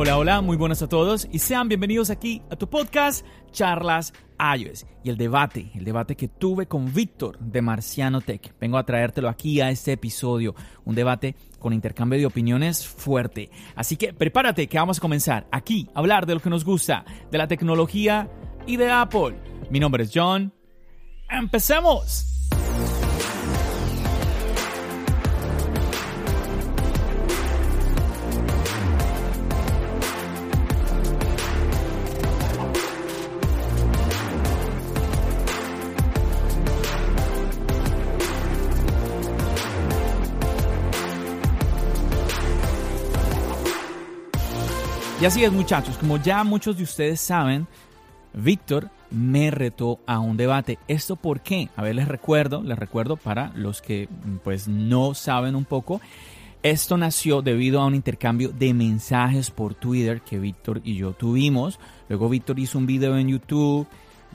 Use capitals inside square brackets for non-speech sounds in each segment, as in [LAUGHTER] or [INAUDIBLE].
Hola, hola, muy buenas a todos y sean bienvenidos aquí a tu podcast Charlas iOS y el debate, el debate que tuve con Víctor de Marciano Tech. Vengo a traértelo aquí a este episodio, un debate con intercambio de opiniones fuerte. Así que prepárate que vamos a comenzar aquí a hablar de lo que nos gusta, de la tecnología y de Apple. Mi nombre es John. ¡Empecemos! Y así es muchachos, como ya muchos de ustedes saben, Víctor me retó a un debate. ¿Esto por qué? A ver, les recuerdo, les recuerdo para los que pues no saben un poco. Esto nació debido a un intercambio de mensajes por Twitter que Víctor y yo tuvimos. Luego Víctor hizo un video en YouTube.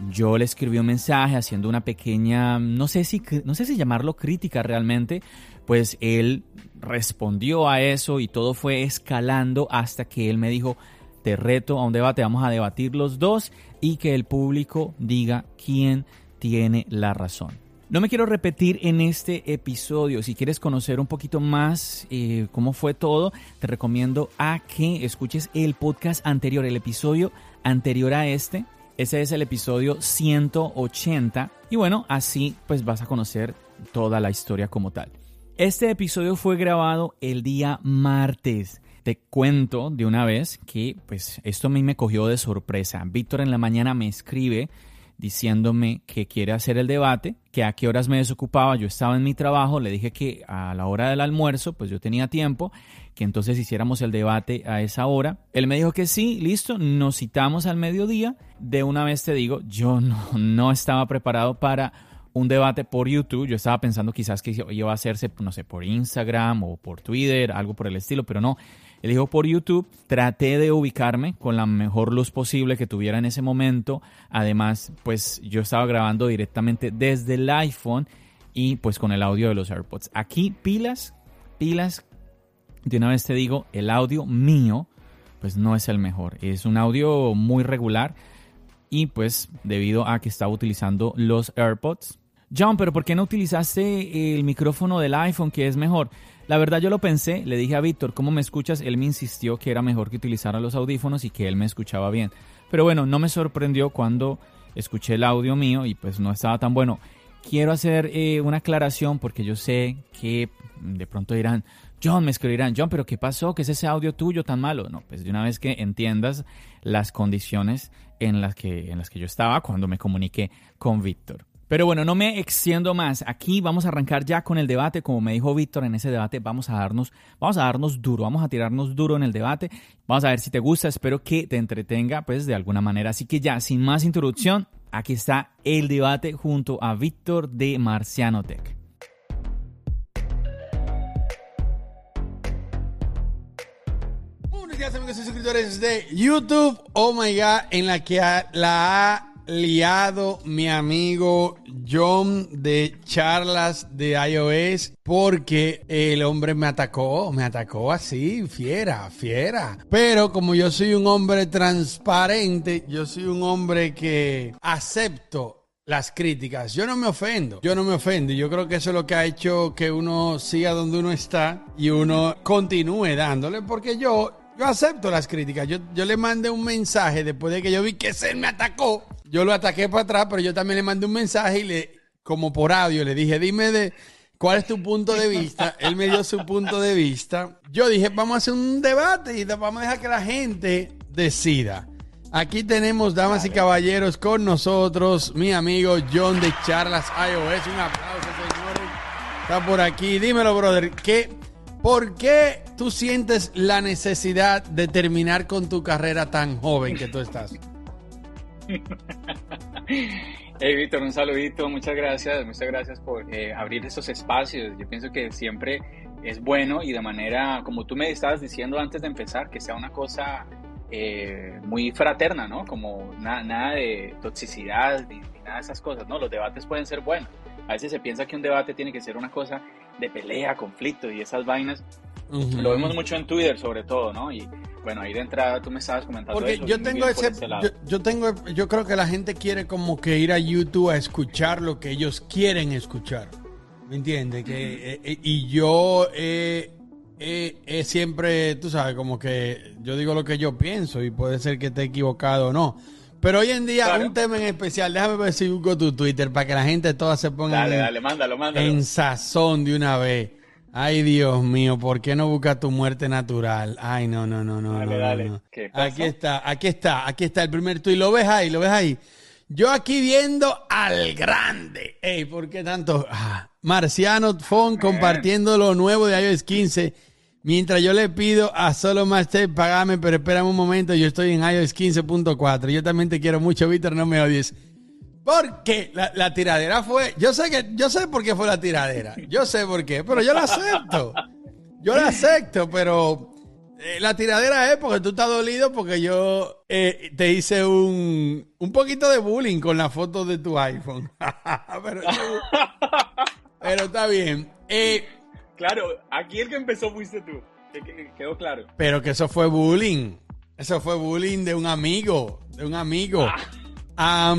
Yo le escribí un mensaje haciendo una pequeña, no sé si, no sé si llamarlo crítica realmente, pues él respondió a eso y todo fue escalando hasta que él me dijo, te reto a un debate, vamos a debatir los dos y que el público diga quién tiene la razón. No me quiero repetir en este episodio. Si quieres conocer un poquito más eh, cómo fue todo, te recomiendo a que escuches el podcast anterior, el episodio anterior a este. Ese es el episodio 180. Y bueno, así pues vas a conocer toda la historia como tal. Este episodio fue grabado el día martes. Te cuento de una vez que pues esto a mí me cogió de sorpresa. Víctor en la mañana me escribe diciéndome que quiere hacer el debate, que a qué horas me desocupaba, yo estaba en mi trabajo, le dije que a la hora del almuerzo pues yo tenía tiempo, que entonces hiciéramos el debate a esa hora. Él me dijo que sí, listo, nos citamos al mediodía. De una vez te digo, yo no, no estaba preparado para un debate por YouTube. Yo estaba pensando quizás que iba a hacerse, no sé, por Instagram o por Twitter, algo por el estilo, pero no. Elijo por YouTube. Traté de ubicarme con la mejor luz posible que tuviera en ese momento. Además, pues yo estaba grabando directamente desde el iPhone y pues con el audio de los AirPods. Aquí pilas, pilas. De una vez te digo, el audio mío pues no es el mejor. Es un audio muy regular y pues debido a que estaba utilizando los AirPods John, pero ¿por qué no utilizaste el micrófono del iPhone que es mejor? La verdad yo lo pensé, le dije a Víctor, ¿cómo me escuchas? Él me insistió que era mejor que utilizara los audífonos y que él me escuchaba bien. Pero bueno, no me sorprendió cuando escuché el audio mío y pues no estaba tan bueno. Quiero hacer eh, una aclaración porque yo sé que de pronto dirán, John, me escribirán, John, pero ¿qué pasó? ¿Qué es ese audio tuyo tan malo? No, pues de una vez que entiendas las condiciones en las que, en las que yo estaba cuando me comuniqué con Víctor. Pero bueno, no me extiendo más. Aquí vamos a arrancar ya con el debate. Como me dijo Víctor, en ese debate vamos a darnos, vamos a darnos duro, vamos a tirarnos duro en el debate. Vamos a ver si te gusta. Espero que te entretenga, pues de alguna manera. Así que ya, sin más introducción, aquí está el debate junto a Víctor de Marciano Tech. Buenos días amigos y suscriptores de YouTube. Oh my god, en la que la liado mi amigo John de charlas de iOS porque el hombre me atacó, me atacó así, fiera, fiera. Pero como yo soy un hombre transparente, yo soy un hombre que acepto las críticas. Yo no me ofendo, yo no me ofendo. Yo creo que eso es lo que ha hecho que uno siga donde uno está y uno continúe dándole, porque yo, yo acepto las críticas. Yo, yo le mandé un mensaje después de que yo vi que se me atacó yo lo ataqué para atrás, pero yo también le mandé un mensaje y le, como por audio, le dije, dime de cuál es tu punto de vista. Él me dio su punto de vista. Yo dije, vamos a hacer un debate y vamos a dejar que la gente decida. Aquí tenemos, damas y caballeros, con nosotros mi amigo John de Charlas iOS. Un aplauso, señores. Está por aquí. Dímelo, brother. ¿qué, ¿Por qué tú sientes la necesidad de terminar con tu carrera tan joven que tú estás? [LAUGHS] Hey, Víctor, un saludito. Muchas gracias. Muchas gracias por eh, abrir esos espacios. Yo pienso que siempre es bueno y de manera, como tú me estabas diciendo antes de empezar, que sea una cosa eh, muy fraterna, ¿no? Como nada de toxicidad ni, nada de esas cosas, ¿no? Los debates pueden ser buenos. A veces se piensa que un debate tiene que ser una cosa de pelea, conflicto y esas vainas. Lo vemos mucho en Twitter sobre todo, ¿no? Y bueno, ahí de entrada tú me estabas comentando Porque yo tengo ese, yo, tengo, yo creo que la gente quiere como que ir a YouTube a escuchar lo que ellos quieren escuchar. ¿Me entiendes? Que, eh, eh, y yo he siempre, tú sabes, como que yo digo lo que yo pienso y puede ser que esté equivocado o no. Pero hoy en día, un tema en especial, déjame ver si busco tu Twitter para que la gente toda se ponga en, sazón de una vez. Ay, Dios mío, ¿por qué no busca tu muerte natural? Ay, no, no, no, no. Dale, dale. Aquí está, aquí está, aquí está el primer tweet. ¿Lo ves ahí? ¿Lo ves ahí? Yo aquí viendo al grande. Ey, ¿por qué tanto? Ah, Marciano Fon compartiendo lo nuevo de iOS 15 Mientras yo le pido a Solo Master pagame, pero espérame un momento, yo estoy en iOS 15.4. Yo también te quiero mucho, Víctor, no me odies. Porque la, tiradera fue. Yo sé que yo sé por qué fue la tiradera. Yo sé por qué, pero yo la acepto. Yo la acepto, pero eh, la tiradera es porque tú estás dolido porque yo eh, te hice un, un poquito de bullying con la foto de tu iPhone. [LAUGHS] pero, pero, está bien. Eh, Claro, aquí el que empezó fuiste tú. Quedó claro. Pero que eso fue bullying. Eso fue bullying de un amigo. De un amigo. Ah.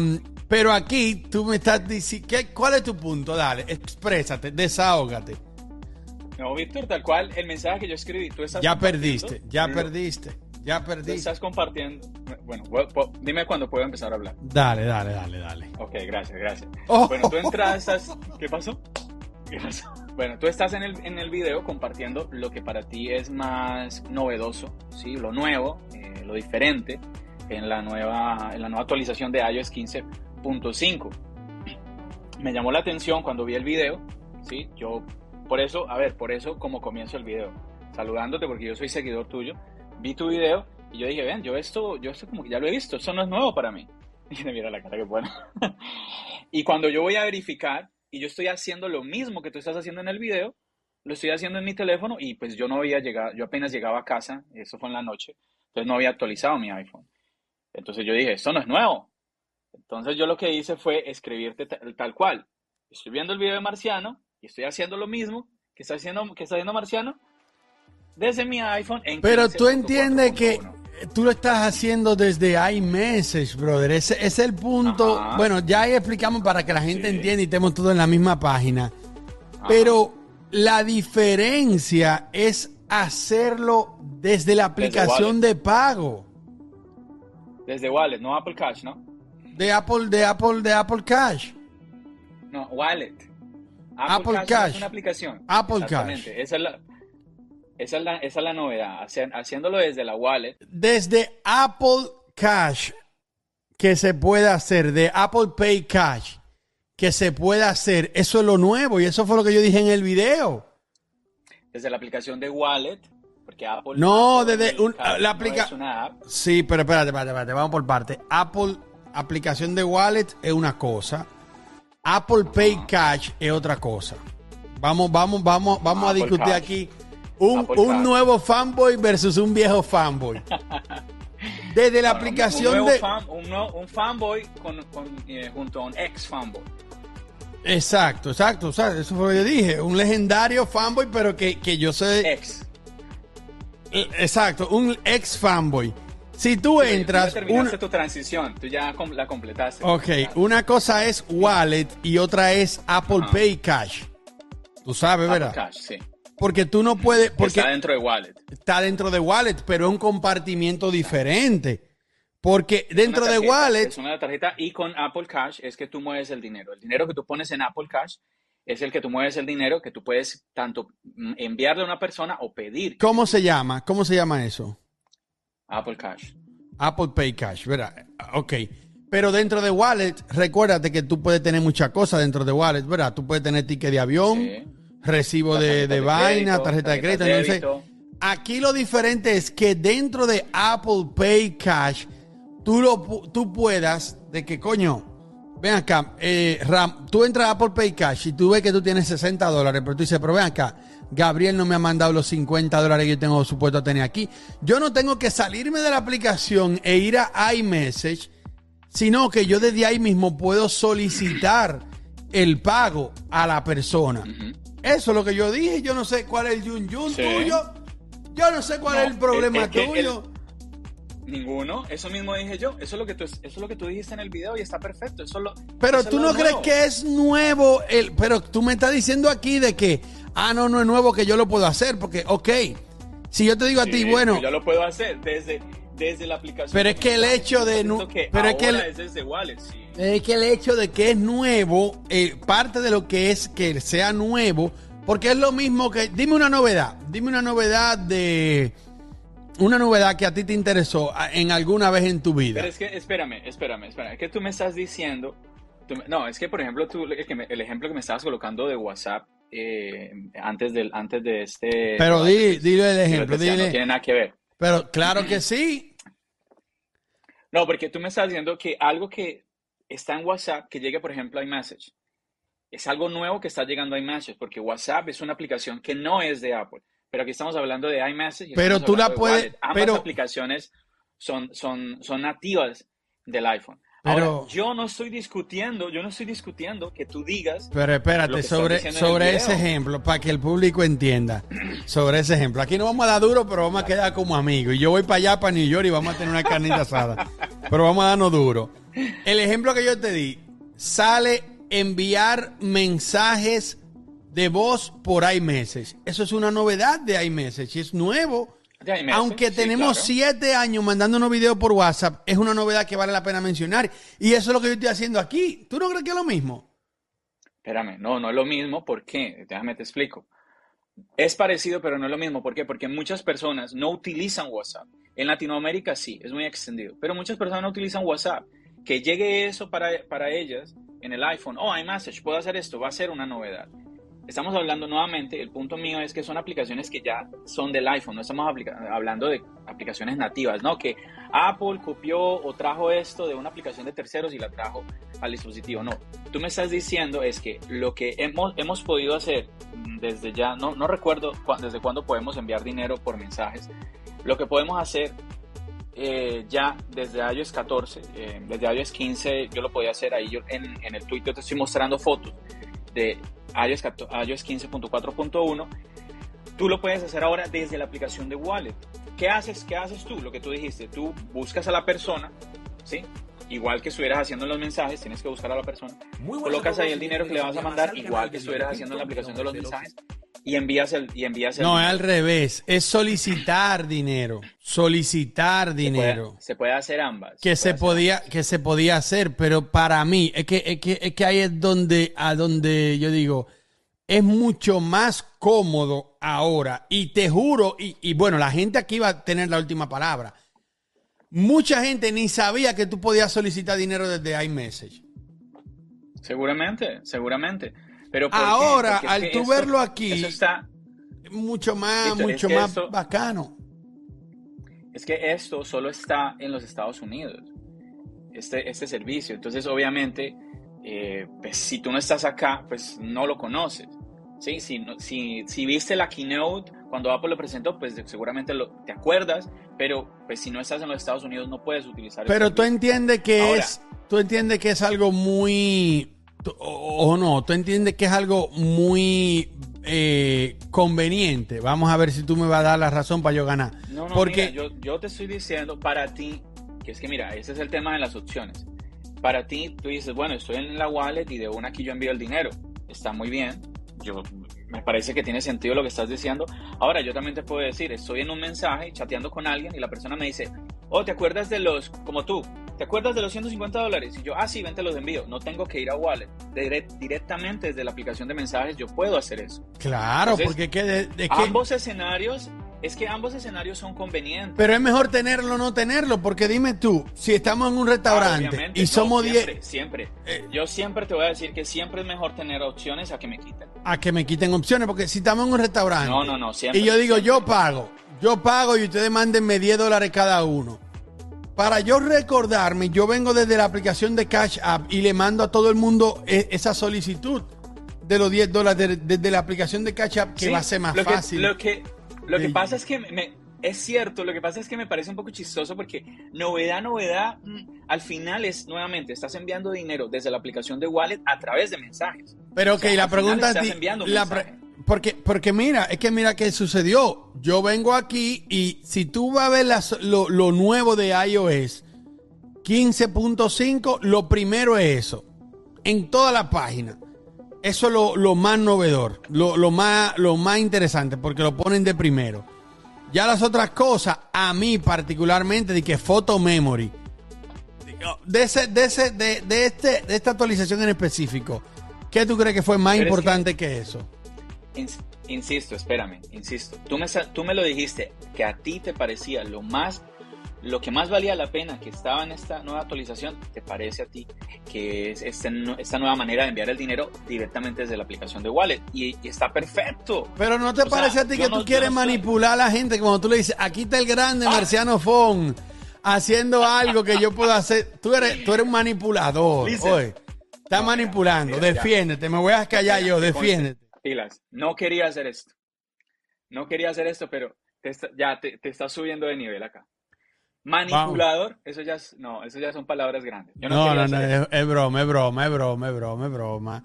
pero aquí tú me estás diciendo. ¿Cuál es tu punto? Dale, exprésate, desahógate. No, Víctor, tal cual el mensaje que yo escribí, tú estás. Ya perdiste, ya perdiste, ya perdiste. estás compartiendo. Bueno, dime cuándo puedo empezar a hablar. Dale, dale, dale, dale. Ok, gracias, gracias. Oh. Bueno, tú [LAUGHS] entras. ¿Qué pasó? ¿Qué pasó? Bueno, tú estás en el, en el video compartiendo lo que para ti es más novedoso, ¿sí? lo nuevo, eh, lo diferente en la, nueva, en la nueva actualización de iOS 15.5. Me llamó la atención cuando vi el video, ¿sí? yo por eso, a ver, por eso como comienzo el video, saludándote porque yo soy seguidor tuyo, vi tu video y yo dije, ven, yo esto, yo esto como que ya lo he visto, esto no es nuevo para mí. [LAUGHS] Y mira la cara que pone. [LAUGHS] y cuando yo voy a verificar, y yo estoy haciendo lo mismo que tú estás haciendo en el video, lo estoy haciendo en mi teléfono y pues yo no había llegado, yo apenas llegaba a casa, eso fue en la noche, entonces no había actualizado mi iPhone. Entonces yo dije, esto no es nuevo. Entonces yo lo que hice fue escribirte tal, cual. Estoy viendo el video de Marciano y estoy haciendo lo mismo que está haciendo, que está haciendo Marciano desde mi iPhone. En Pero tú entiendes que tú lo estás haciendo desde meses, brother. Ese, es el punto. Bueno, ya ahí explicamos para que la gente entienda y estemos todos en la misma página. Pero la diferencia es hacerlo desde la aplicación de pago. Desde Wallet, no Apple Cash, ¿no? De Apple, de Apple, de Apple Cash. No, Wallet. Apple, Cash. Es una aplicación. Apple Cash. Esa es la, esa es la, novedad, haciéndolo desde la wallet. Desde Apple Cash, que se puede hacer, de Apple Pay Cash, que se puede hacer. Eso es lo nuevo y eso fue lo que yo dije en el video. Desde la aplicación de Wallet, porque Apple. No, desde la aplicación. Sí, pero espérate, espérate, espérate, vamos por parte. Apple, aplicación de Wallet es una cosa. Apple Pay Cash es otra cosa. Vamos, vamos, vamos, vamos a discutir aquí un, nuevo fanboy versus un viejo fanboy. [LAUGHS] Desde la aplicación de. un, fanboy eh, junto a un ex fanboy. Exacto, exacto, Eso fue lo que yo dije. Un legendario fanboy, pero que, yo sé. Ex. Eh, exacto, un ex fanboy. Si tú entras. Tú terminaste tu transición, tú ya la completaste. Ok, una cosa es Wallet y otra es Apple Pay Cash. Tú sabes, ¿verdad? Apple Cash, sí. Porque tú no puedes. Porque está dentro de Wallet. Está dentro de Wallet, pero es un compartimiento diferente. Porque dentro de Wallet. Es una tarjeta y con Apple Cash es que tú mueves el dinero. El dinero que tú pones en Apple Cash es el que tú mueves el dinero que tú puedes tanto enviarle a una persona o pedir. ¿Cómo se llama? ¿Cómo se llama eso? Apple Cash. Apple Pay Cash, ¿verdad? Ok. Pero dentro de Wallet, recuérdate que tú puedes tener muchas cosas dentro de Wallet, ¿verdad? Tú puedes tener ticket de avión. Recibo de, de, vaina, tarjeta de crédito. Entonces, aquí lo diferente es que dentro de Apple Pay Cash, tú, lo, tú puedas, de que coño, ven acá, eh, Ram, tú entras a Apple Pay Cash y tú ves que tú tienes 60 dólares, pero tú dices, pero ven acá, Gabriel no me ha mandado los 50 dólares que yo tengo supuesto a tener aquí. Yo no tengo que salirme de la aplicación e ir a iMessage, sino que yo desde ahí mismo puedo solicitar el pago a la persona. Eso es lo que yo dije. Yo no sé cuál es el yun yun tuyo. Yo no sé cuál es el problema tuyo. Ninguno, eso mismo dije yo. Eso es lo que tú, eso es lo que tú dijiste en el video y está perfecto. Eso lo, pero tú no crees que es nuevo el, pero tú me estás diciendo aquí de que ah no no es nuevo que yo lo puedo hacer porque ok, si yo te digo a ti bueno, yo lo puedo hacer desde desde la aplicación. Pero es que el hecho de pero es que es desde Wallet, es que el hecho de que es nuevo, eh, parte de lo que es que sea nuevo, porque es lo mismo que dime una novedad, dime una novedad de una novedad que a ti te interesó en alguna vez en tu vida. Pero es que, espérame, espérame, espérame. Es que tú me estás diciendo. no, es que, por ejemplo, tú, el, ejemplo que me estabas colocando de WhatsApp eh, antes, del, antes de este. Pero di, dile el ejemplo, dile. No tiene nada que ver. Pero claro que sí. No, porque tú me estás diciendo que algo que está en WhatsApp, que llegue, por ejemplo, a iMessage, es algo nuevo que está llegando a iMessage, porque WhatsApp es una aplicación que no es de Apple pero aquí estamos hablando de iMessage. pero tú la puedes. Ambas aplicaciones son, son, son nativas del iPhone. Pero, yo no estoy discutiendo, yo no estoy discutiendo que tú digas. Pero espérate, sobre, sobre ese ejemplo, para que el público entienda, sobre ese ejemplo. Aquí no vamos a dar duro, pero vamos a quedar como amigos. Y yo voy para allá, para New York, y vamos a tener una carnita asada. pero vamos a darnos duro. El ejemplo que yo te di, sale enviar mensajes de voz por iMessage. Eso es una novedad de iMessage, es nuevo. Aunque tenemos siete años mandando unos videos por WhatsApp, es una novedad que vale la pena mencionar. Y eso es lo que yo estoy haciendo aquí. ¿Tú no crees que es lo mismo? Espérame, no, no es lo mismo. ¿Por qué? Déjame te explico. Es parecido, pero no es lo mismo. ¿Por qué? Porque muchas personas no utilizan WhatsApp. En Latinoamérica sí, es muy extendido. Pero muchas personas no utilizan WhatsApp. Que llegue eso para, para ellas en el iPhone. Oh, iMessage, puedo hacer esto. Va a ser una novedad estamos hablando nuevamente, el punto mío es que son aplicaciones que ya son del iPhone, no estamos hablando de aplicaciones nativas, ¿no? Que Apple copió o trajo esto de una aplicación de terceros y la trajo al dispositivo. No, tú me estás diciendo es que lo que hemos, hemos podido hacer desde ya, no, no recuerdo desde cuándo podemos enviar dinero por mensajes, lo que podemos hacer eh, ya desde iOS 14, eh, desde iOS 15 yo lo podía hacer ahí yo en, en el Twitter te estoy mostrando fotos de iOS, 15.4.1, tú lo puedes hacer ahora desde la aplicación de Wallet. ¿Qué haces? ¿Qué haces tú? Lo que tú dijiste, tú buscas a la persona, ¿sí? Igual que estuvieras haciendo los mensajes, tienes que buscar a la persona. Colocas ahí el dinero que le vas a mandar, igual que estuvieras haciendo en la aplicación de los mensajes, y envías el, y envías No, es al revés, es solicitar dinero, solicitar dinero. Se puede, hacer ambas. Que se, podía, que se podía hacer, pero para mí es que, es que, es que ahí es donde, a donde yo digo, es mucho más cómodo ahora. Y te juro, y, y bueno, la gente aquí va a tener la última palabra. Mucha gente ni sabía que tú podías solicitar dinero desde iMessage. Seguramente, seguramente. Pero ahora, al tú verlo aquí, está mucho más, mucho más bacano. Es que esto solo está en los Estados Unidos, este, este servicio. Entonces, obviamente, eh, pues, si tú no estás acá, pues no lo conoces. ¿Sí? Si, si, si viste la keynote cuando Apple lo presentó, pues seguramente lo, te acuerdas, pero pues si no estás en los Estados Unidos no puedes utilizar. Pero tú entiendes que es, tú entiendes que es algo muy o, no, tú entiendes que es algo muy eh, conveniente. Vamos a ver si tú me vas a dar la razón para yo ganar. No, no, Porque yo, yo, te estoy diciendo para ti, que es que mira, ese es el tema de las opciones. Para ti, tú dices, bueno, estoy en la wallet y de una aquí yo envío el dinero. Está muy bien. Yo me parece que tiene sentido lo que estás diciendo. Ahora, yo también te puedo decir, estoy en un mensaje chateando con alguien y la persona me dice, oh, ¿te acuerdas de los, como tú, ¿te acuerdas de los 150 dólares? Y yo, ah, sí, ven, te los envío. No tengo que ir a Wallet. directamente desde la aplicación de mensajes yo puedo hacer eso. Claro, porque que, Ambos escenarios es que ambos escenarios son convenientes. Pero es mejor tenerlo o no tenerlo, porque dime tú, si estamos en un restaurante Obviamente, y no, somos 10 Siempre, siempre. Eh. Yo siempre te voy a decir que siempre es mejor tener opciones a que me quiten. a que me quiten opciones, porque si estamos en un restaurante No, no, no, siempre, y yo digo, siempre. yo pago, yo pago y ustedes mándenme 10 dólares cada uno. Para yo recordarme, yo vengo desde la aplicación de Cash App y le mando a todo el mundo e- esa solicitud de los 10 dólares de- desde la aplicación de Cash App, que Sí, va a ser más lo que- fácil. lo que, lo que pasa es que me- es cierto, lo que pasa es que me parece un poco chistoso porque novedad, novedad, mm, al final es nuevamente, estás enviando dinero desde la aplicación de Wallet a través de mensajes. Pero O sea, la pregunta estás es... enviando la mensajes. pre- porque, porque mira, es que mira qué sucedió. Yo vengo aquí y si tú vas a ver las- lo, lo nuevo de iOS 15.5, lo primero es eso. En toda la página. Eso es lo, lo más novedor, lo, lo más, lo más interesante, porque lo ponen de primero. Ya las otras cosas, a mí particularmente, de que Photo Memory, de, ese, de, ese, de, de este, de esta actualización en específico, ¿qué tú crees que fue más Pero es importante que... eso? Ins- Insisto, espérame, insisto. Tú me, tú me lo dijiste que a ti te parecía lo más, lo que más valía la pena que estaba en esta nueva actualización, te parece a ti que es este esta nueva manera de enviar el dinero directamente desde la aplicación de Wallet y, y está perfecto. Pero ¿no te O sea, parece a ti que no- tú quieres no estoy- manipular a la gente cuando tú le dices, aquí está el grande Ah. Marciano Fon haciendo algo que yo puedo hacer? Tú eres, tú eres un manipulador. Listen. Estás manipulando. ya. Defiéndete. Me voy a callar yo. Defiéndete. Pilas, no quería hacer esto. No quería hacer esto, pero te está- ya te, te estás subiendo de nivel acá. Manipulador, eso ya es, no, eso ya son palabras grandes. Yo no, No, no, es, es broma, es broma, es broma, es broma, es broma.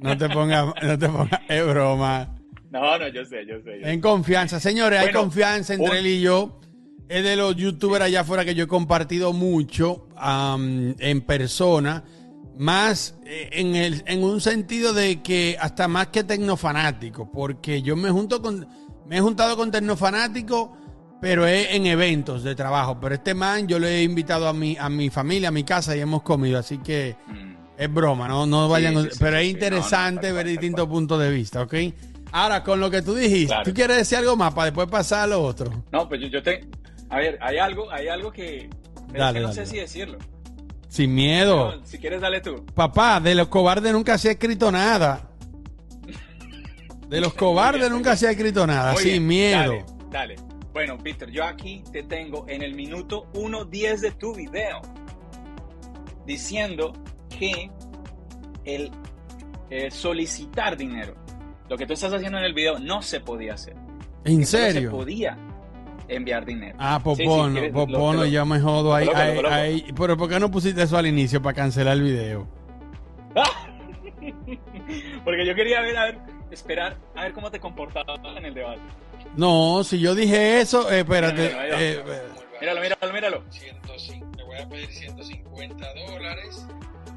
No te pongas, no te pongas, es broma. No, no, yo sé, yo sé. yo sé. En confianza, señores, hay confianza entre un- él y yo. Es de los youtubers allá afuera que yo he compartido mucho am, en persona. Más eh, en, el, en un sentido de que hasta más que tecnofanático, porque yo me junto con, me he juntado con tecnofanáticos, pero es en eventos de trabajo. Pero este man yo lo he invitado a mi, a mi familia, a mi casa y hemos comido, así que Mm. es broma, no, no vayan, sí, sí, pero es interesante No, no, tal ver distintos puntos de vista, ¿ok? Ahora, con lo que tú dijiste, Claro. ¿tú quieres decir algo más para después pasar a lo otro? No, pues yo, yo te. A ver, hay algo, hay algo que. Dale, es que no dale, sé dale. si decirlo. Sin miedo. Si quieres, dale tú. Papá, de los cobardes nunca se ha escrito nada. De los [LAUGHS] cobardes nunca se ha escrito nada, sin miedo. Dale, dale. Bueno, Víctor, yo aquí te tengo en el minuto 1.10 de tu video diciendo que el eh, solicitar dinero, lo que tú estás haciendo en el video, no se podía hacer. ¿En Que solo Se serio? podía enviar dinero. Ah, pues Sí, sí, quieres- pues me jodo ahí, coloco, ahí, ahí. Pero ¿por qué no pusiste eso al inicio para cancelar el video? [LAUGHS] Porque yo quería ver, a ver, esperar, a ver cómo te comportabas en el debate. No, si yo dije eso, eh, espérate. Eh, Míralo, míralo, míralo. 105, te voy a pedir 150 dólares.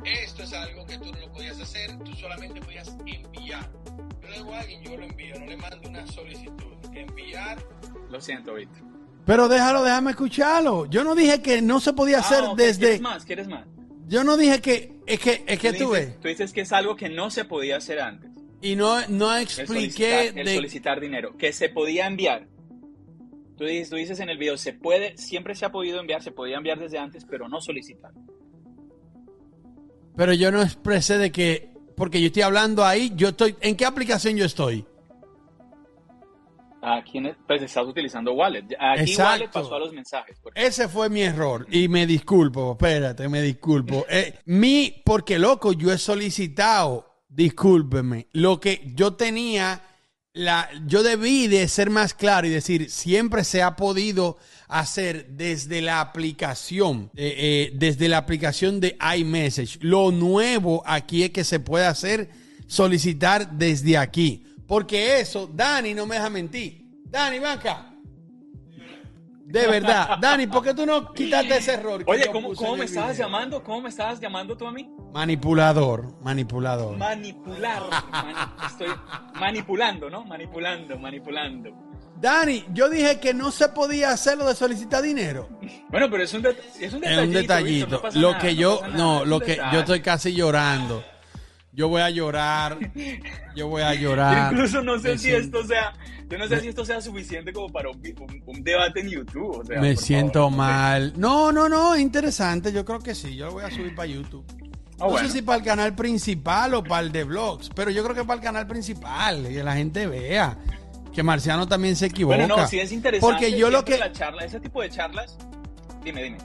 Esto es algo que tú no lo podías hacer, tú solamente podías enviar. Yo le digo a alguien, yo lo envío, no le mando una solicitud. Enviar, Lo siento, Víctor. pero déjalo, déjame escucharlo. Yo no dije que no se podía hacer Ah, ok, desde. ¿Quieres más? ¿Quieres más? Yo no dije que. Es que, es que Tú tú dices, ves. tú dices que es algo que no se podía hacer antes. Y no, no El expliqué solicitar, el de. solicitar dinero, que se podía enviar. Tú dices, tú dices en el video, se puede, siempre se ha podido enviar, se podía enviar desde antes, pero no solicitar. Pero yo no expresé de que. Porque yo estoy hablando ahí. Yo estoy. ¿En qué aplicación yo estoy? Aquí en el- pues estás utilizando Wallet. Aquí Exacto. Wallet pasó a los mensajes. porque- Ese fue mi error. Y me disculpo. Espérate, me disculpo. Eh, mi. Porque loco, yo he solicitado. Discúlpeme. Lo que yo tenía. La, yo debí de ser más claro y decir, siempre se ha podido hacer desde la aplicación, eh, eh, desde la aplicación de iMessage. Lo nuevo aquí es que se puede hacer solicitar desde aquí. Porque eso, Dani no me deja mentir. Dani, acá. De verdad. Dani, ¿por qué tú no quitaste ese error? Oye, ¿cómo, me estabas video? llamando? ¿Cómo me estabas llamando tú a mí? Manipulador, manipulador. Manipular. Mani- estoy manipulando, ¿no? Manipulando, manipulando. Dani, yo dije que no se podía hacer lo de solicitar dinero. Bueno, pero es un, es un Es detallito. un detallito. Víctor, no pasa lo nada, que yo, no, es lo que yo estoy casi llorando. Yo voy a llorar, yo voy a llorar. Incluso no sé Me si siento- esto sea, yo no sé me- si esto sea suficiente como para un, un- un debate en YouTube. o sea, Me siento favor, mal. No, no, no, interesante. Yo creo que sí. Yo lo voy a subir para YouTube. Ah, no bueno. sé si para el canal principal o para el de vlogs, pero yo creo que para el canal principal, que la gente vea que Marciano también se equivoca. Bueno, no, sí es interesante. Porque yo lo que la charla, ese tipo de charlas, dime, dime.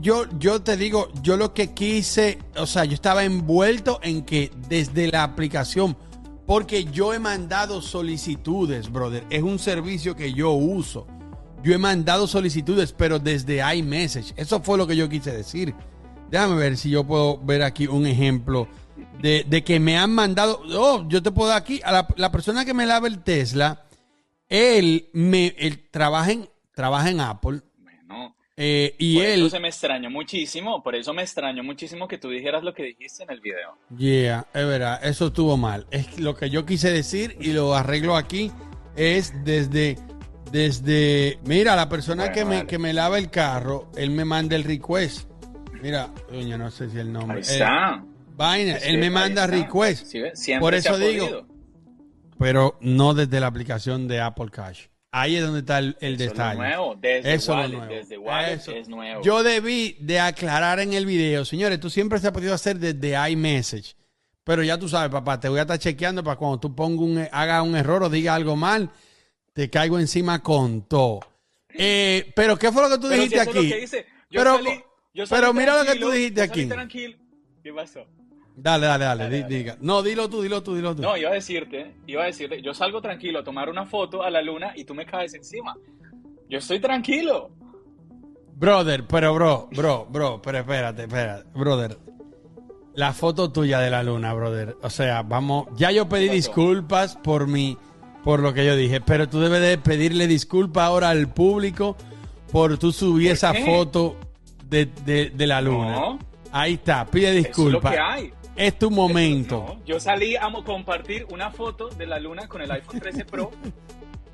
Yo, yo te digo, yo lo que quise, o sea, yo estaba envuelto en que desde la aplicación, porque yo he mandado solicitudes, brother, es un servicio que yo uso. Yo he mandado solicitudes, pero desde iMessage. Eso fue lo que yo quise decir. Déjame ver si yo puedo ver aquí un ejemplo de, de que me han mandado. Oh, yo te puedo aquí. A la, la persona que me lava el Tesla, él, me, él trabaja, en, trabaja en Apple. Eh, y por él. eso se me extrañó muchísimo, por eso me extrañó muchísimo que tú dijeras lo que dijiste en el video. Yeah, es verdad, eso estuvo mal. Es lo que yo quise decir y lo arreglo aquí es desde desde mira, la persona Bueno, que me vale. que me lava el carro, él me manda el request. Mira, doña, no sé si el nombre. Ahí Eh, está. vaina, Es él me manda está. request, Sí, Por eso digo, pero no desde la aplicación de Apple Cash. Ahí es donde está el, el Eso es detalle. nuevo, desde Eso es Wallet, nuevo. desde Wallet Eso. es nuevo. Yo debí de aclarar en el video, señores, tú siempre se ha podido hacer desde iMessage. Pero ya tú sabes, papá, te voy a estar chequeando para cuando tú ponga un, haga un error o diga algo mal, te caigo encima con todo. Eh, pero ¿qué fue lo que tú Pero si dijiste es lo aquí? Yo Pero- salí- yo salí pero mira lo que tú dijiste yo salí aquí. tranquilo. ¿Qué pasó? Dale, dale, dale, Dale, di- dale. diga. No, dilo tú, dilo tú, dilo tú. No, iba a decirte, iba a decirte, yo salgo tranquilo a tomar una foto a la luna y tú me caes encima. Yo estoy tranquilo. Brother, pero bro, bro, bro, pero espérate, espérate, brother. La foto tuya de la luna, brother. O sea, vamos, ya yo pedí disculpas por mi, por lo que yo dije, pero tú debes de pedirle disculpas ahora al público por tú subir ¿Por esa qué? foto de, de- de la luna. No. Ahí está, pide es lo disculpas. que hay. Es tu momento. No, yo salí a compartir una foto de la luna con el iPhone 13 Pro.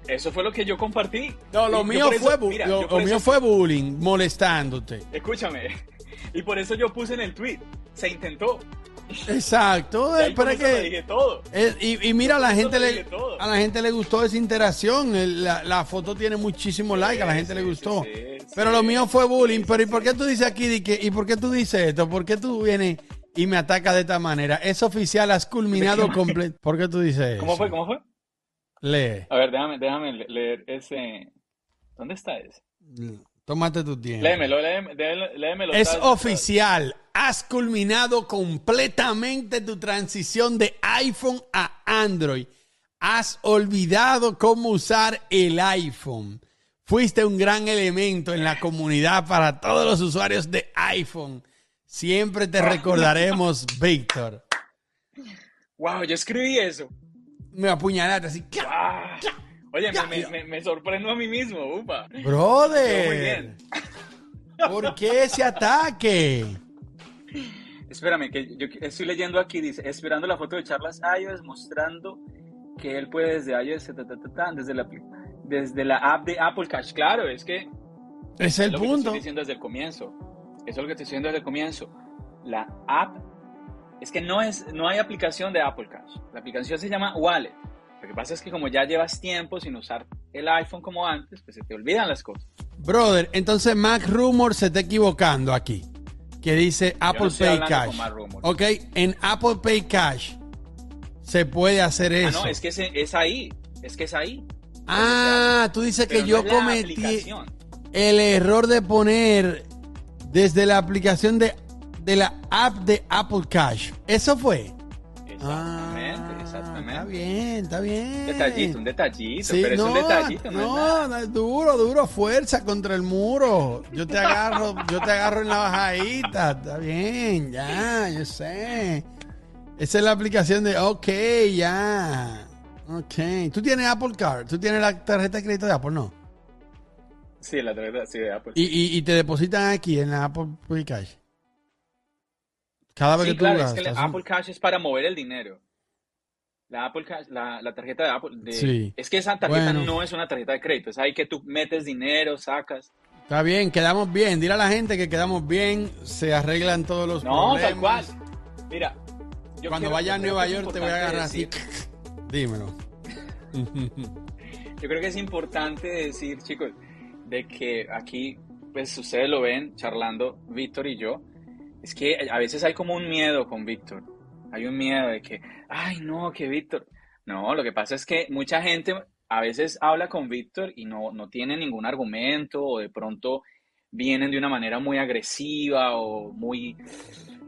Eso fue lo que yo compartí. No, lo yo mío eso- fue mira, lo, mío eso- fue bullying, molestándote. Escúchame. Y por eso yo puse en el tweet. Se intentó. Exacto, Y eh, es lo que dije todo. Es- y, y mira, a la gente le, todo. a la gente le gustó esa interacción. el- la, la foto tiene muchísimo like, a la gente sí, le gustó. sí, sí, pero sí, lo mío fue bullying. sí, pero ¿y sí, por qué tú dices aquí? ¿Y por qué tú dices esto? ¿Por qué tú vienes y me atacas de esta manera? Es oficial, has culminado [LAUGHS] completo. ¿Por qué tú dices eso? ¿Cómo fue? ¿Cómo fue? Lee. A ver, déjame, déjame le- leer ese. ¿Dónde está ese? Tómate tu tiempo. Léemelo, léeme- léeme- léemelo. Es oficial. Has culminado completamente tu transición de iPhone a Android. Has olvidado cómo usar el iPhone. Fuiste un gran elemento en la comunidad para todos los usuarios de iPhone. Siempre te recordaremos, [LAUGHS] Víctor. Wow, yo escribí eso. Me apuñalaste así. ¡ca! Ah. Oye, me, me, me sorprendo a mí mismo, upa. Quedó muy Brother, bien. [LAUGHS] ¿por qué ese ataque? Espérame, que yo estoy leyendo aquí, dice, esperando la foto de Charlas iOS mostrando que él puede desde iOS, ta, ta, ta, desde, la, apli- desde la app de Apple Cash. Claro, es que Es es el lo que te punto. estoy diciendo desde el comienzo. Eso es lo que te estoy diciendo desde el comienzo. La app, es que no, es, no hay aplicación de Apple Cash. La aplicación se llama Wallet. Lo que pasa es que como ya llevas tiempo sin usar el iPhone como antes, pues se te olvidan las cosas. Brother, entonces Mac Rumor se está equivocando aquí. Que dice Apple estoy Pay Cash. Ok, en Apple Pay Cash se puede hacer Ah, eso. no, es que es, es ahí. Es que es ahí. Ah, tú dices que Pero yo no cometí el error de poner desde la aplicación de, de la app de Apple Cash. ¿Eso fue? Exactamente, Ah, exactamente. Está bien, está bien. Un detallito, un detallito, Sí, pero es no, un detallito, no, es nada. no, no, es duro, duro, fuerza contra el muro. Yo te agarro, [LAUGHS] yo te agarro en la bajadita, está bien, ya, yo sé. Esa es la aplicación de, ok, ya, ok. Tú tienes Apple Card, tú tienes la tarjeta de crédito de Apple, ¿no? Sí, la tarjeta, sí, de Apple. Y, y, y te depositan aquí en la Apple Cash. Cada vez Sí, que tú es gastas. que Apple Cash es para mover el dinero. La Apple Cash, la, la tarjeta de Apple, de- Sí. es que esa tarjeta Bueno. no es una tarjeta de crédito, es ahí que tú metes dinero, sacas. Está bien, quedamos bien. Dile a la gente que quedamos bien, se arreglan todos los No, problemas. tal cual. Mira, yo Cuando vaya a Nueva York te voy a agarrar así. [LAUGHS] Dímelo. [LAUGHS] Yo creo que es importante decir, chicos, de que aquí, pues ustedes lo ven charlando, Víctor y yo, es que a veces hay como un miedo con Víctor. Hay un miedo de que, ay, no, que Víctor. No, lo que pasa es que mucha gente a veces habla con Víctor y no, no tiene ningún argumento o de pronto vienen de una manera muy agresiva o muy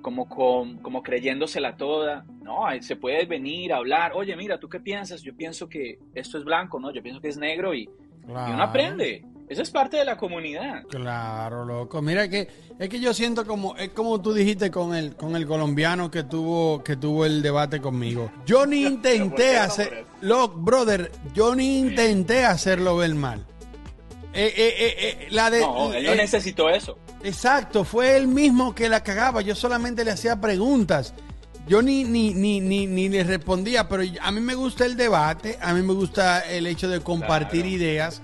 como, con, como creyéndosela toda. No, se puede venir a hablar, oye, mira, ¿tú qué piensas? Yo pienso que esto es blanco, ¿no? Yo pienso que es negro y, y uno aprende. Eso es parte de la comunidad. Claro, loco. Mira que es que yo siento como es como tú dijiste con el con el colombiano que tuvo que tuvo el debate conmigo. Yo ni [LAUGHS] ¿por intenté hacer, loco, brother, yo ni intenté hacerlo ver mal. Eh, eh, eh, eh, la de, No, él no eh, necesitó eso. Exacto, fue él mismo que la cagaba. Yo solamente le hacía preguntas. Yo ni, ni, ni, ni, ni le respondía, pero a mí me gusta el debate, a mí me gusta el hecho de compartir Claro. ideas.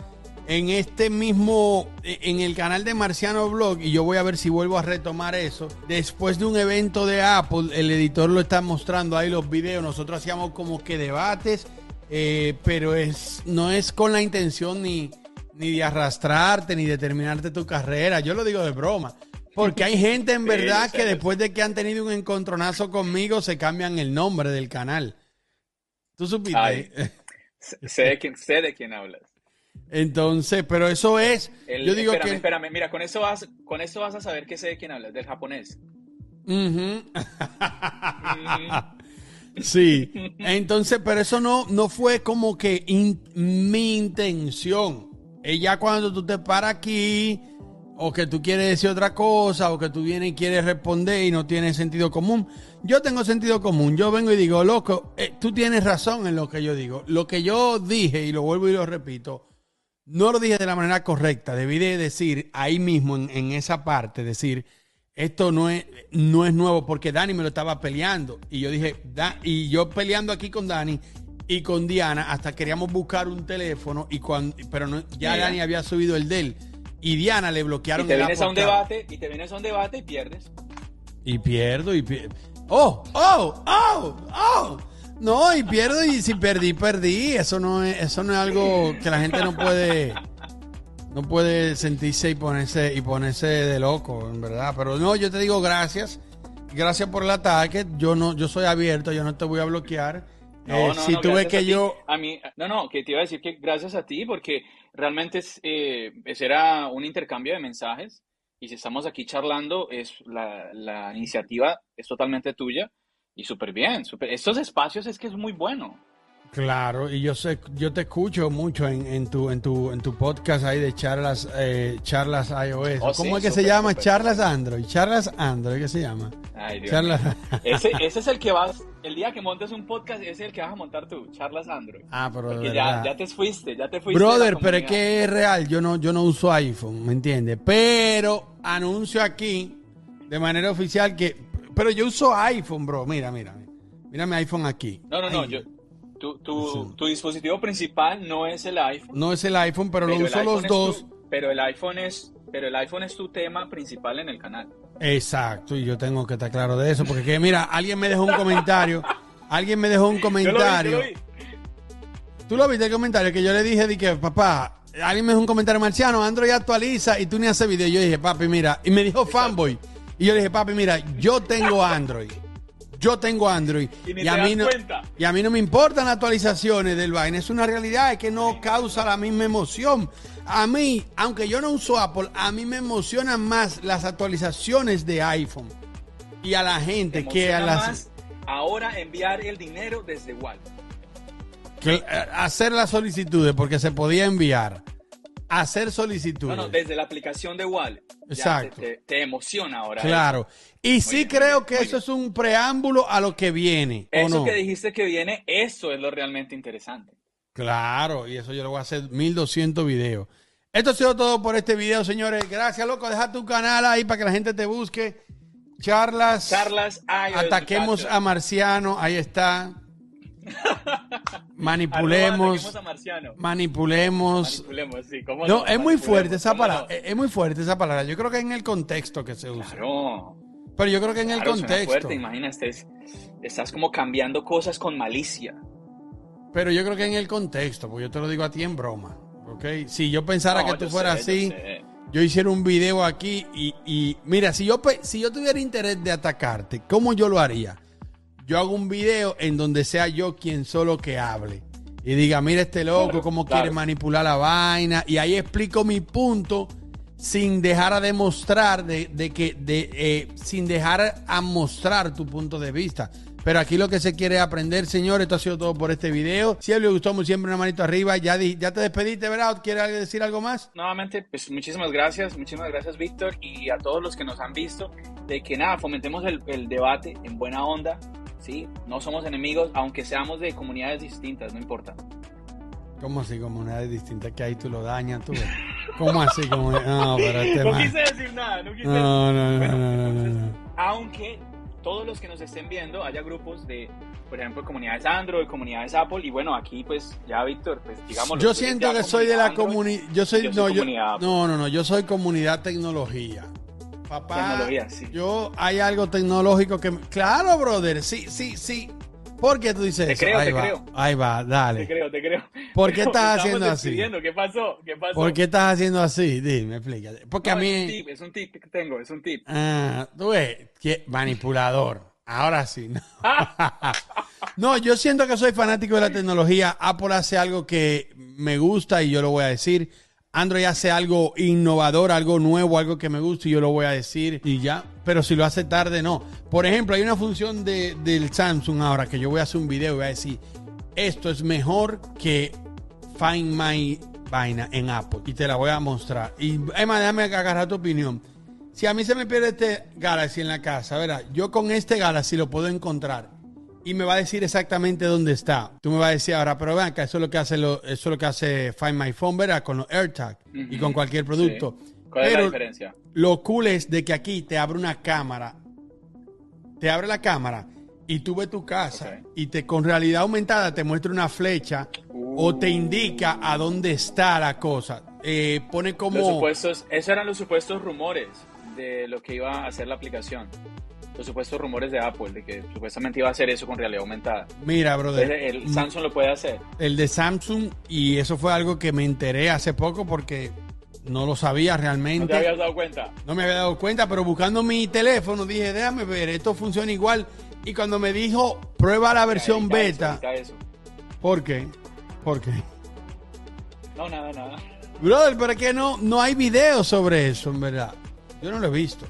En este mismo, en el canal de Marciano Blog, y yo voy a ver si vuelvo a retomar eso, después de un evento de Apple, el editor lo está mostrando ahí los videos, nosotros hacíamos como que debates, eh, pero es, no es con la intención ni, ni de arrastrarte, ni de terminarte tu carrera. Yo lo digo de broma. Porque hay gente en [LAUGHS] verdad que después de que han tenido un encontronazo conmigo se cambian el nombre del canal. ¿Tú supiste? Ay. [LAUGHS] Sé de quién, sé de quién hablas. Entonces, pero eso es. El- yo digo espérame, que. espérame, mira, con eso vas, con eso vas a saber que sé de quién hablas, del japonés. Sí. Entonces, pero eso no, no fue como que in- mi intención. Ella cuando tú te paras aquí, o que tú quieres decir otra cosa, o que tú vienes y quieres responder y no tienes sentido común. Yo tengo sentido común. Yo vengo y digo, loco, eh, tú tienes razón en lo que yo digo. Lo que yo dije, y lo vuelvo y lo repito, no lo dije de la manera correcta. Debí de decir ahí mismo, en, en esa parte, decir, esto no es, no es nuevo, porque Dani me lo estaba peleando. Y yo dije, "Da-", y yo peleando aquí con Dani y con Diana, hasta queríamos buscar un teléfono, y cuando, pero no, ya Mira. Dani había subido el de él. Y Diana le Y bloquearon te el vienes a un debate, y te vienes a un debate y pierdes. Y pierdo y pierdo. ¡Oh! ¡Oh! ¡Oh! ¡Oh! No, y pierdo y si perdí, perdí. Eso no es, eso no es algo que la gente no puede. No puede sentirse y ponerse, y ponerse de loco, en verdad. Pero no, yo te digo gracias. Gracias por el ataque. Yo no, yo soy abierto, yo no te voy a bloquear. No, Eh, no, si no, gracias que a ti. yo. A mí, no, no, que te iba a decir que gracias a ti, porque realmente es, eh, ese era un intercambio de mensajes. Y si estamos aquí charlando, es la, la iniciativa es totalmente tuya. Y súper bien. súper- Estos espacios es que es muy bueno. Claro, y yo sé, yo te escucho mucho en, en tu, en tu, en tu podcast ahí de charlas, eh, charlas iOS. Oh, ¿Cómo sí, es que se llama? Charlas Android. Charlas Android, ¿qué se llama? Ay, Dios Charlas. [LAUGHS] Ese, ese es el que vas, el día que montes un podcast, ese es el que vas a montar tú, charlas Android. Ah, pero de Porque ya, ya te fuiste, ya te fuiste. Brother, pero es que es real. Yo no, yo no uso iPhone, ¿me entiendes? Pero anuncio aquí de manera oficial que. Pero yo uso iPhone, bro. Mira, mira. Mira mi iPhone aquí. No, no, no, yo, tu, tu, Sí. tu dispositivo principal no es el iPhone. No es el iPhone, pero, lo uso los dos. tu- pero el iPhone es, pero el iPhone es tu tema principal en el canal. Exacto, y yo tengo que estar claro de eso, porque que, mira, alguien me dejó un comentario, [LAUGHS] alguien me dejó un Yo lo vi, yo comentario. lo vi. Tú lo viste el comentario que yo le dije, de que papá, alguien me dejó un comentario marciano, Android actualiza y tú ni haces video. Yo dije, papi, mira, y me dijo fanboy. Y yo le dije, papi, mira, yo tengo Android. Yo tengo Android. Y a, mí no, y a mí no me importan las actualizaciones del vaina. Es una realidad, es que no causa la misma emoción. A mí, aunque yo no uso Apple, a mí me emocionan más las actualizaciones de iPhone. Y a la Te gente que a las... más ahora enviar el dinero desde Wallet. que, eh, hacer las solicitudes, porque se podía enviar. Hacer No, solicitudes. no, desde la aplicación de Wallet. Exacto. Te, te- te emociona ahora. Claro. Y sí creo que eso es un preámbulo a lo que viene. ¿o Eso no? que dijiste que viene, eso es lo realmente interesante. Claro, y eso yo lo voy a hacer 1200 videos. Esto ha sido todo por este video, señores. Gracias, loco. Deja tu canal ahí para que la gente te busque. Charlas. Charlas Ataquemos a Marciano. Ahí está. Manipulemos. Manipulemos. Manipulemos, sí, ¿cómo No, es muy fuerte esa ¿cómo palabra. no? Es muy fuerte esa palabra. Yo creo que en el contexto que se usa. Claro. Pero yo creo que en el Claro, contexto. fuerte, imagínate, es- estás como cambiando cosas con malicia. Pero yo creo que en el contexto, porque yo te lo digo a ti en broma. ¿Ok? Si yo pensara No, que tú fueras yo así, yo hiciera un video aquí y, y- mira, si yo, si yo tuviera interés de atacarte, ¿cómo yo lo haría? Yo hago un video en donde sea yo quien solo que hable. Y diga, mira este loco, Claro, cómo claro. quiere manipular la vaina. Y ahí explico mi punto sin dejar a demostrar, de, de que, de, eh, sin dejar a mostrar tu punto de vista. Pero aquí lo que se quiere aprender, señor. Esto ha sido todo por este video. Si a él le gustó, como siempre, una manito arriba. Ya, di- ya te despediste, ¿verdad? ¿Quieres decir algo más? Nuevamente, pues muchísimas gracias, muchísimas gracias Víctor y a todos los que nos han visto, de que nada, fomentemos el, el debate en buena onda, ¿sí? No somos enemigos, aunque seamos de comunidades distintas, no importa. ¿Cómo así? Comunidades distintas que ahí tú lo dañas, tú. ¿Cómo así? No, [LAUGHS] pero este No quise decir nada, no quise No, no, no, Bueno, no, no, entonces, no. Aunque todos los que nos estén viendo, haya grupos de, por ejemplo, comunidades Android, comunidades Apple, y bueno, aquí pues ya Víctor, pues digamos... Yo siento que soy de la comunidad. Yo soy, yo no, soy yo- comunidad Apple. no, no, no. Yo soy comunidad tecnología. Papá, Tecnología, sí. yo hay algo tecnológico que. me- Claro, brother. Sí, sí, sí. ¿Por qué tú dices Te eso? creo, ahí te va, creo. ahí va, dale. Te creo, te creo. ¿Por qué [LAUGHS] estás haciendo así? ¿Qué pasó? ¿Qué pasó? ¿Por qué estás haciendo así? Dime, explícate. Porque No, a Es un mí. tip, es un tip que tengo, es un tip. Ah, tú ves, manipulador. Ahora sí. No. [LAUGHS] No, yo siento que soy fanático de la tecnología. Apple hace algo que me gusta y yo lo voy a decir. Android hace algo innovador, algo nuevo, algo que me gusta y yo lo voy a decir y ya. Pero si lo hace tarde, no. Por ejemplo, hay una función de- del Samsung ahora que yo voy a hacer un video y voy a decir, esto es mejor que Find My vaina en Apple y te la voy a mostrar. Y Emma, déjame agarrar tu opinión. Si a mí se me pierde este Galaxy en la casa, ¿verdad? Yo con este Galaxy lo puedo encontrar y me va a decir exactamente dónde está. Tú me vas a decir ahora, pero vean que eso es lo que hace lo, eso es lo que hace Find My Phone, ¿verdad? Con los AirTag y con cualquier producto. Sí. ¿Cuál es la diferencia? lo cool es de que aquí te abre una cámara. Te abre la cámara y tú ves tu casa y te con realidad aumentada te muestra una flecha o te indica a dónde está la cosa. Eh, pone como Los supuestos, esos eran los supuestos rumores de lo que iba a hacer la aplicación. Los supuestos rumores de Apple, de que supuestamente iba a hacer eso con realidad aumentada. Mira, brother. Entonces, el mm, Samsung lo puede hacer. el de Samsung y eso fue algo que me enteré hace poco porque no lo sabía ¿No realmente. te habías dado cuenta? No me había dado cuenta, pero buscando mi teléfono dije, déjame ver, esto funciona igual. Y cuando me dijo, prueba la versión eso, beta, eso. ¿por qué? ¿Por qué? No, nada, nada. Brother, es que no, no hay videos sobre eso, en verdad. Yo no lo he visto.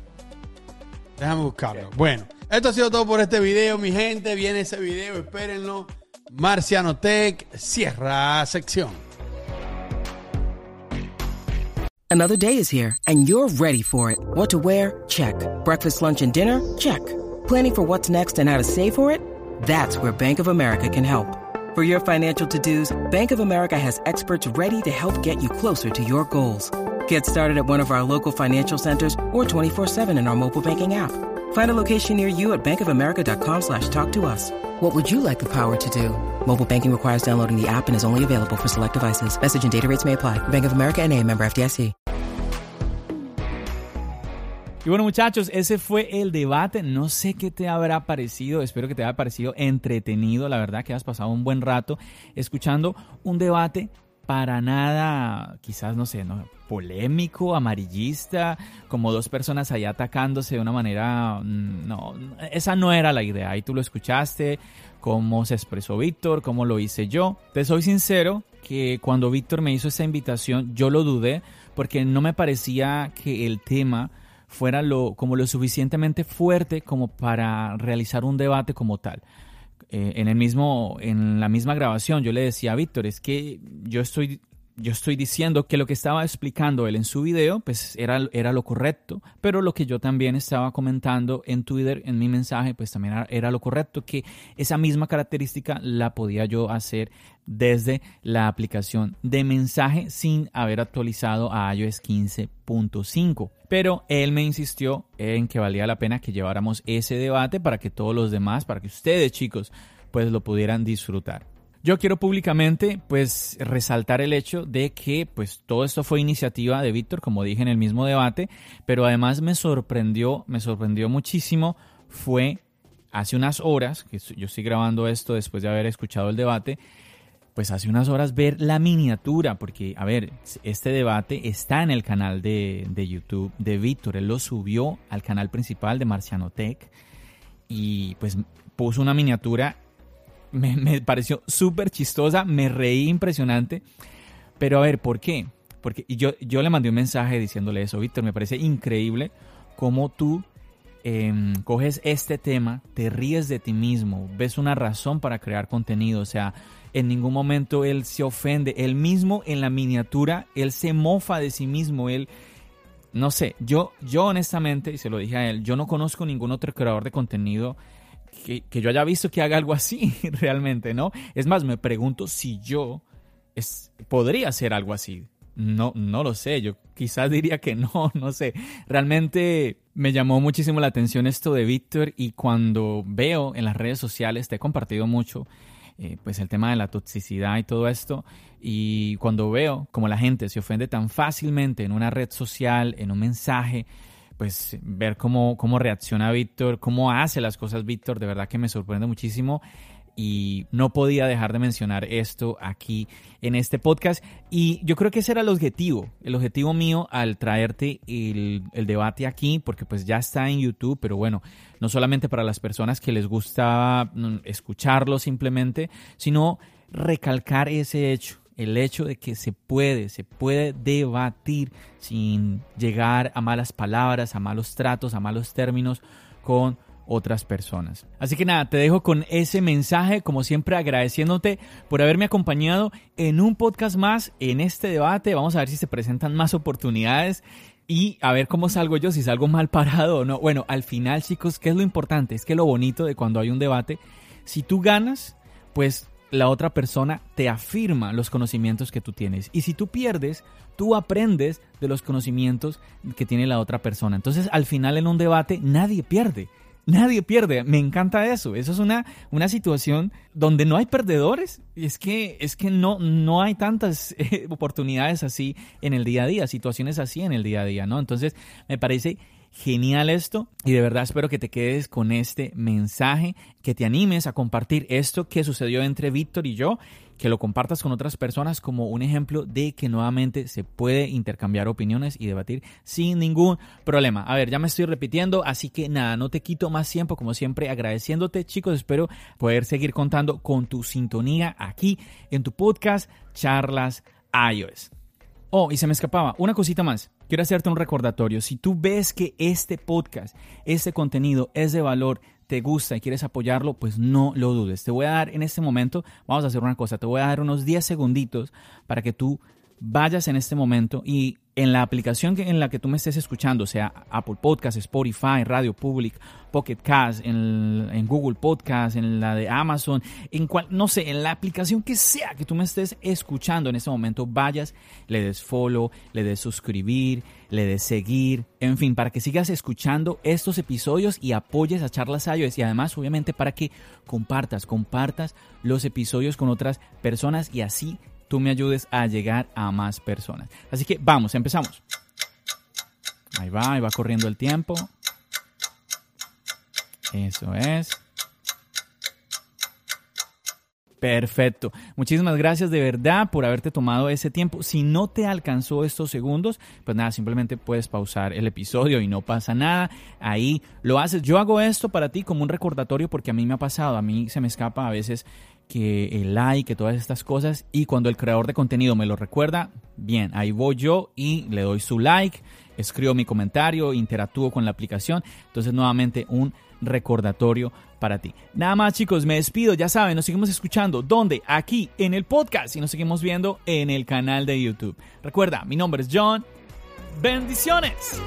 Déjame buscarlo. Bueno, esto ha sido todo por este video, mi gente. Viene ese video, espérenlo. Marciano Tech cierra sección. Another day is here, and you're ready for it. What to wear? Check. Breakfast, lunch, and dinner? Check. Planning for what's next and how to save for it? That's where Bank of America can help. For your financial to dos, Bank of America has experts ready to help get you closer to your goals. Get started at one of our local financial centers or 24 7 in our mobile banking app. Find a location near you at bankofamerica.com slash talk to us. What would you like the power to do? Mobile banking requires downloading the app and is only available for select devices. Message and data rates may apply. Bank of America and a member FDIC. Y bueno muchachos, ese fue el debate. No sé qué te habrá parecido. Espero que te haya parecido entretenido. La verdad que has pasado un buen rato escuchando un debate para nada, quizás no sé, no, polémico, amarillista, como dos personas allá atacándose de una manera, mm, no, esa no era la idea. Ahí tú lo escuchaste, cómo se expresó Víctor, cómo lo hice yo. Te soy sincero que cuando Víctor me hizo esa invitación, yo lo dudé porque no me parecía que el tema fuera lo, como lo suficientemente fuerte como para realizar un debate como tal. Eh, en, el mismo, en la misma grabación yo le decía a Víctor, es que yo estoy, yo estoy diciendo que lo que estaba explicando él en su video pues era, era lo correcto, pero lo que yo también estaba comentando en Twitter, en mi mensaje, pues también era, era lo correcto, que esa misma característica la podía yo hacer desde la aplicación de mensaje sin haber actualizado a iOS 15.5. Pero él me insistió en que valía la pena que lleváramos ese debate para que todos los demás, para que ustedes chicos, pues lo pudieran disfrutar. Yo quiero públicamente pues resaltar el hecho de que pues todo esto fue iniciativa de Víctor, como dije en el mismo debate, pero además me sorprendió, me sorprendió muchísimo fue hace unas horas, que yo estoy grabando esto después de haber escuchado el debate, pues hace unas horas ver la miniatura, porque, a ver, este debate está en el canal de, YouTube de Víctor, él lo subió al canal principal de Marciano Tech y pues puso una miniatura, me, pareció súper chistosa, me reí impresionante, pero a ver, ¿por qué? Porque yo, yo le mandé un mensaje diciéndole eso, Víctor, me parece increíble cómo tú Em, coges este tema, te ríes de ti mismo, ves una razón para crear contenido, o sea, en ningún momento él se ofende, él mismo en la miniatura, él se mofa de sí mismo, él, no sé, yo, yo honestamente, y se lo dije a él, yo no conozco ningún otro creador de contenido que, yo haya visto que haga algo así [LAUGHS] realmente, ¿no? Es más, me pregunto si yo es, podría hacer algo así. No, no lo sé, yo quizás diría que no, [LAUGHS] no sé. Realmente me llamó muchísimo la atención esto de Víctor y cuando veo en las redes sociales, te he compartido mucho, eh, pues el tema de la toxicidad y todo esto, y cuando veo como la gente se ofende tan fácilmente en una red social, en un mensaje, pues ver cómo, cómo reacciona Víctor, cómo hace las cosas Víctor, de verdad que me sorprende muchísimo y no podía dejar de mencionar esto aquí en este podcast. Y yo creo que ese era el objetivo, el objetivo mío al traerte el, debate aquí, porque pues ya está en YouTube, pero bueno, no solamente para las personas que les gusta mm, escucharlo simplemente, sino recalcar ese hecho. El hecho de que se puede, se puede debatir sin llegar a malas palabras, a malos tratos, a malos términos con otras personas. Así que nada, te dejo con ese mensaje, como siempre agradeciéndote por haberme acompañado en un podcast más en este debate. Vamos a ver si se presentan más oportunidades y a ver cómo salgo yo, si salgo mal parado o no. Bueno, al final chicos, ¿qué es lo importante? Es que lo bonito de cuando hay un debate, si tú ganas, pues la otra persona te afirma los conocimientos que tú tienes. Y si tú pierdes, tú aprendes de los conocimientos que tiene la otra persona. Entonces, al final en un debate, nadie pierde nadie pierde. Me encanta eso. Eso es una, una situación donde no hay perdedores. Es que, es que no, no hay tantas eh, oportunidades así en el día a día, situaciones así en el día a día, ¿no? Entonces, me parece genial esto y de verdad espero que te quedes con este mensaje, que te animes a compartir esto que sucedió entre Víctor y yo que lo compartas con otras personas como un ejemplo de que nuevamente se puede intercambiar opiniones y debatir sin ningún problema. A ver, ya me estoy repitiendo, así que nada, no te quito más tiempo, como siempre, agradeciéndote, chicos, espero poder seguir contando con tu sintonía aquí en tu podcast Charlas iOS. Oh, y se me escapaba, una cosita más. Quiero hacerte un recordatorio. Si tú ves que este podcast, este contenido es de valor, te gusta y quieres apoyarlo, pues no lo dudes. Te voy a dar en este momento, vamos a hacer una cosa, te voy a dar unos 10 segunditos para que tú vayas en este momento y en la aplicación en la que tú me estés escuchando, sea Apple Podcast, Spotify, Radio Public, Pocket Cast, en, Google Podcast, en la de Amazon, en cual, no sé, en la aplicación que sea que tú me estés escuchando en este momento, vayas, le des follow, le des suscribir, le des seguir, en fin, para que sigas escuchando estos episodios y apoyes a Charlas iOS y además, obviamente, para que compartas, compartas los episodios con otras personas y así tú me ayudes a llegar a más personas. Así que vamos, empezamos. Ahí va, ahí va corriendo el tiempo. Eso es. Perfecto. Muchísimas gracias de verdad por haberte tomado ese tiempo. Si no te alcanzó estos segundos, pues nada, simplemente puedes pausar el episodio y no pasa nada. Ahí lo haces. Yo hago esto para ti como un recordatorio porque a mí me ha pasado, a mí se me escapa a veces que el like, que todas estas cosas. Y cuando el creador de contenido me lo recuerda, bien, ahí voy yo y le doy su like, escribo mi comentario, interactúo con la aplicación. Entonces, nuevamente, un recordatorio para ti. Nada más, chicos, me despido. Ya saben, nos seguimos escuchando. ¿Dónde? Aquí en el podcast y nos seguimos viendo en el canal de YouTube. Recuerda, mi nombre es John. Bendiciones.